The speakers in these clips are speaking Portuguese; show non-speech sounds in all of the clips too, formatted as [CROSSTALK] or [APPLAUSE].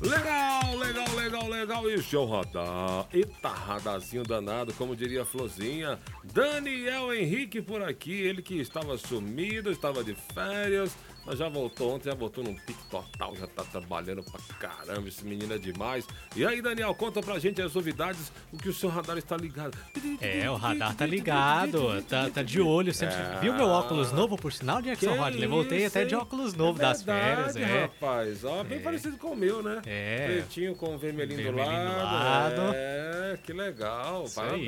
Legal, legal, legal, legal. Isso é o radar. Eita, radarzinho danado, como diria a Flozinha. Daniel Henrique por aqui, ele que estava sumido, estava de férias, mas já voltou ontem, já voltou num pique total, já tá trabalhando pra caramba, esse menino é demais. E aí, Daniel, conta pra gente as novidades, o que o seu radar está ligado. É, o radar tá ligado, tá, tá de olho sempre. É. Viu meu óculos novo, por sinal, Jackson Que Rodley? Voltei até de óculos novo É das verdade, férias, é. rapaz. Ó, bem É. parecido com o meu, né? É. Pretinho com vermelhinho, Vermelhinho do do lado. lado. É, que legal. Isso Parabéns.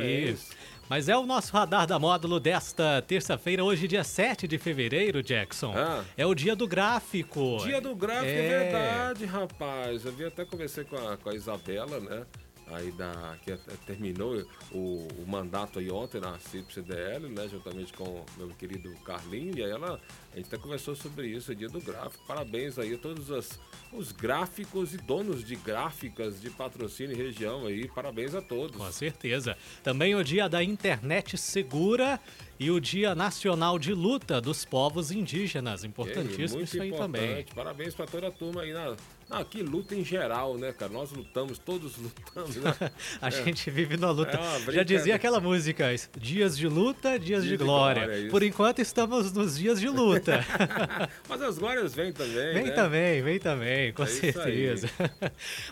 aí. Mas é o nosso radar da módulo desta terça-feira, hoje, dia 7 de fevereiro, Jackson. Ah. É o dia do gráfico. Dia do gráfico, é, É. verdade, rapaz. Eu vi até conversei com a, com a Isabela, né? Aí da, que terminou o, o mandato aí ontem na CIP-CDL, né? Juntamente com o meu querido Carlinho. E aí ela, a gente até conversou sobre isso, dia do gráfico. Parabéns aí a todos as, os gráficos e donos de gráficas de patrocínio e região aí. Parabéns a todos. Com certeza. Também o dia da internet segura e o dia nacional de luta dos povos indígenas. Importantíssimo Muito isso aí também. importante. Parabéns pra toda a turma aí na. Na que luta em geral, né, cara? Nós lutamos, todos [LAUGHS] lutamos, né? [LAUGHS] A gente vive na luta. É Já dizia aquela música, dias de luta, dias de de glória. glória, isso. Por enquanto estamos nos dias de luta. [LAUGHS] Mas as glórias vêm também. Vem né? também, vem também, com É certeza.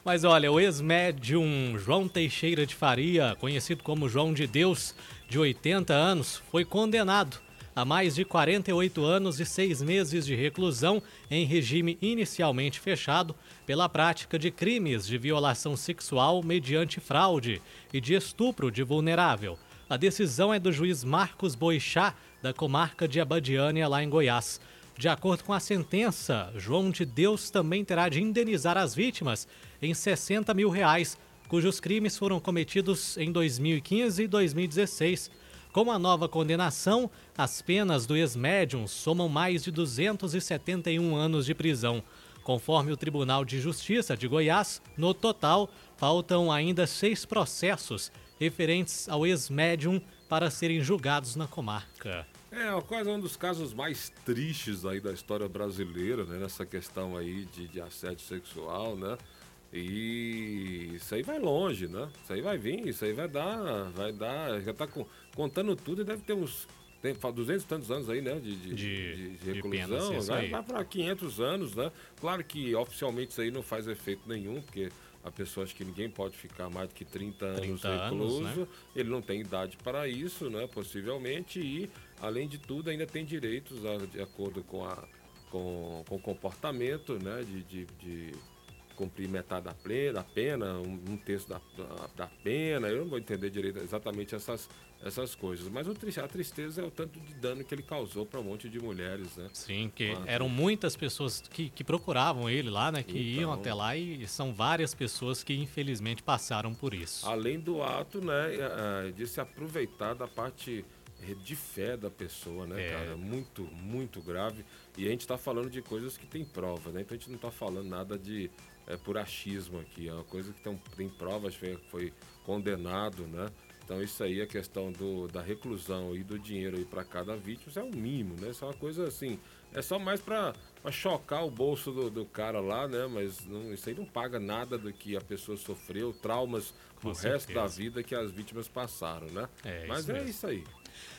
Mas olha, o ex-médium João Teixeira de Faria, conhecido como João de Deus, de 80 anos, foi condenado a mais de 48 anos e 6 meses de reclusão em regime inicialmente fechado pela prática de crimes de violação sexual mediante fraude e de estupro de vulnerável. A decisão é do juiz Marcos Boixá, da comarca de Abadiânia, lá em Goiás. De acordo com a sentença, João de Deus também terá de indenizar as vítimas em 60 mil reais, cujos crimes foram cometidos em 2015 e 2016. Com a nova condenação, as penas do ex-médium somam mais de 271 anos de prisão. Conforme o Tribunal de Justiça de Goiás, no total, faltam ainda seis processos referentes ao ex-médium para serem julgados na comarca. É, quase um dos casos mais tristes aí da história brasileira, né? Nessa questão aí de, de assédio sexual, né? E isso aí vai longe, né? Isso aí vai vir, isso aí vai dar, vai dar, já tá com- contando tudo e deve ter uns tem, fa- 200 e tantos anos aí, né? De, de, De- de de penas, reclusão, isso vai, vai para 500 anos, né? Claro que oficialmente isso aí não faz efeito nenhum, porque a pessoa acha que ninguém pode ficar mais do que 30 anos 30 anos, recluso, né? ele não tem idade para isso, né? Possivelmente, e além de tudo, ainda tem direitos a- de acordo com, a, com, com o comportamento, né? De, de cumprir metade da, ple- da pena, um, um terço da, da, da pena. Eu não vou entender direito exatamente essas, essas coisas, mas o, a tristeza é o tanto de dano que ele causou para um monte de mulheres, né? Sim, que Ah, eram muitas pessoas que, que procuravam ele lá, né? Que Então. iam até lá e são várias pessoas que infelizmente passaram por isso. Além do ato, né, eh, eh, de se aproveitar da parte de fé da pessoa, né, É. cara? Muito, muito grave. E a gente está falando de coisas que tem prova, né? Então a gente não está falando nada de eh, por achismo aqui. É uma coisa que tem, tem provas, foi, foi condenado, né? Então isso aí, a questão do, da reclusão e do dinheiro aí para cada vítima, isso é o mínimo, né? Isso é uma coisa assim, é só mais para chocar o bolso do, do cara lá, né? Mas não- isso aí não paga nada do que a pessoa sofreu, traumas Com o resto da certeza. vida que as vítimas passaram, né? É, Mas isso é mesmo. isso aí.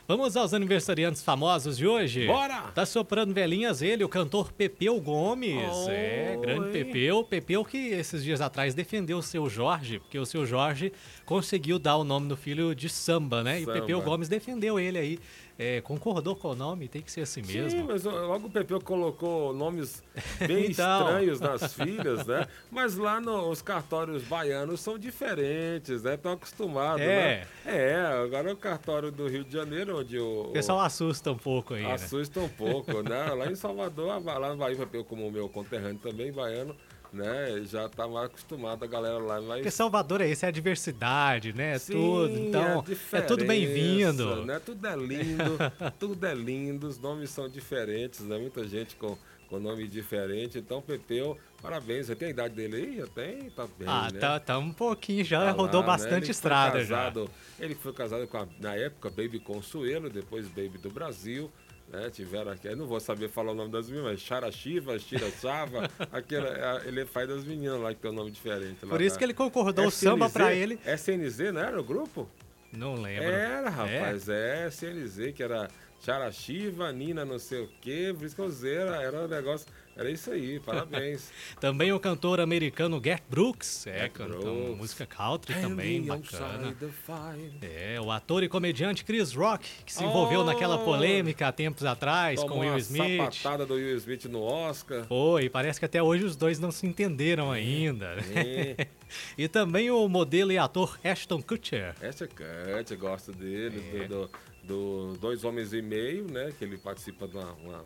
Vamos aos aniversariantes famosos de hoje? Bora! Tá soprando velhinhas ele, o cantor Pepeu Gomes. é, Oi. grande Pepeu. Pepeu que esses dias atrás defendeu o seu Jorge, porque o seu Jorge conseguiu dar o nome do filho de samba, né? E o Samba. Pepeu Gomes defendeu ele aí. É, concordou com o nome, tem que ser assim Sim, mesmo. mas ó, logo o Pepeu colocou nomes [LAUGHS] bem Então. estranhos nas [LAUGHS] filhas, né? Mas lá no- os cartórios baianos são diferentes, né? Estão acostumados, É. né? É, agora o cartório do Rio de Janeiro, onde o... O pessoal assusta um pouco aí, né? Assusta um pouco, né? Lá em Salvador, lá no Bahia, como o meu conterrâneo também, baiano, né? Já tá mais acostumado a galera lá, mas... Porque Salvador é isso, é a diversidade, né? É Sim, tudo. Então, a é tudo bem-vindo. Né? Tudo é lindo, tudo é lindo, os nomes são diferentes, né? Muita gente com, com nome diferente. Então, Pepeu, parabéns. Você tem a idade dele aí? Já tem? Tá bem, Ah, né? tá, tá um pouquinho, já Tá rodou lá, né? bastante Ele foi estrada casado- Ele foi casado com a, na época, Baby Consuelo, depois Baby do Brasil. Né, tiveram aqui, não vou saber falar o nome das meninas, mas Charachiva, Chirachava, [LAUGHS] aquela, é, ele é pai das meninas lá que tem um nome diferente. já. Por isso que ele concordou o samba SNZ? pra ele. SNZ, não era o grupo? Não lembro. Era, rapaz, é, SNZ, que era Charachiva, Nina não sei o quê, usei, era, um negócio, era isso aí, [LAUGHS] parabéns. Também o cantor americano Garth Brooks, é, Brooks. música country também, Hanging bacana. outside the fire. É, o ator e comediante Chris Rock, que se envolveu Oh! naquela polêmica há tempos atrás com Will uma Smith. sapatada do Will Smith no Oscar. Foi, parece que até hoje os dois não se entenderam ainda. É. [LAUGHS] e também o modelo e ator Ashton Kutcher. Cut, eu gosto dele, É. do, do, do Dois Homens e Meio, né? Que ele participa de uma, uma,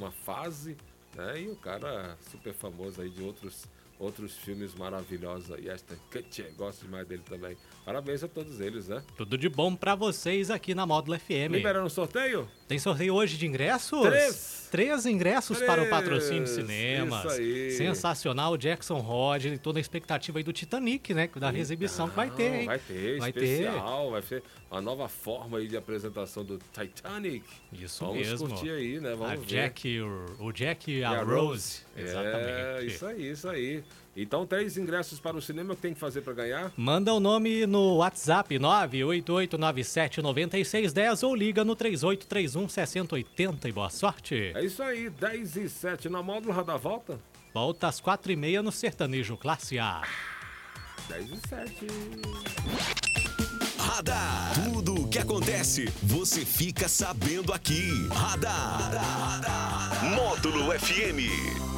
uma- fase, né? E o cara super famoso aí de outros, outros filmes maravilhosos aí. Ashton Kutcher, gosto demais dele também. Parabéns a todos eles, né? Tudo de bom pra vocês aqui na Módulo FM. Liberando o sorteio? Tem sorteio hoje de ingressos? Três. Três ingressos para o patrocínio Três. cinemas. Isso aí. Sensacional, Jackson Rod, e toda a expectativa aí do Titanic, né? Da exibição que vai ter, hein? Vai ter, Vai ter. especial, vai ser uma nova forma aí de apresentação do Titanic. Isso Vamos mesmo. curtir aí, né? Vamos a ver. Jack, o, o Jack e a, E a Rose. É, Exatamente. isso aí, isso aí. Então, três ingressos para o cinema que tem que fazer para ganhar? Manda o nome no WhatsApp 988979610 ou liga no 3831 6080 e boa sorte. É isso aí, 10 e 7 na módulo da volta. Volta às 4h30 no Sertanejo Classe A. 10 e 7. Radar. Tudo o que acontece, você fica sabendo aqui. Radar. Módulo FM.